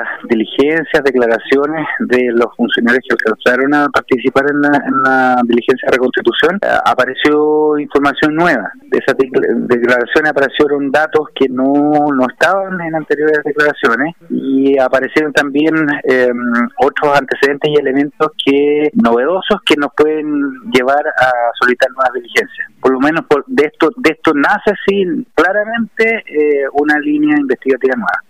las diligencias, declaraciones de los funcionarios que alcanzaron a participar en la, diligencia de reconstitución, eh, apareció información nueva. De esas declaraciones aparecieron datos que no, no estaban en anteriores declaraciones y aparecieron también em, otros antecedentes y elementos que novedosos que nos pueden llevar a solicitar nuevas diligencias. Por lo menos por, de esto de esto nace sí claramente eh, una línea investigativa nueva.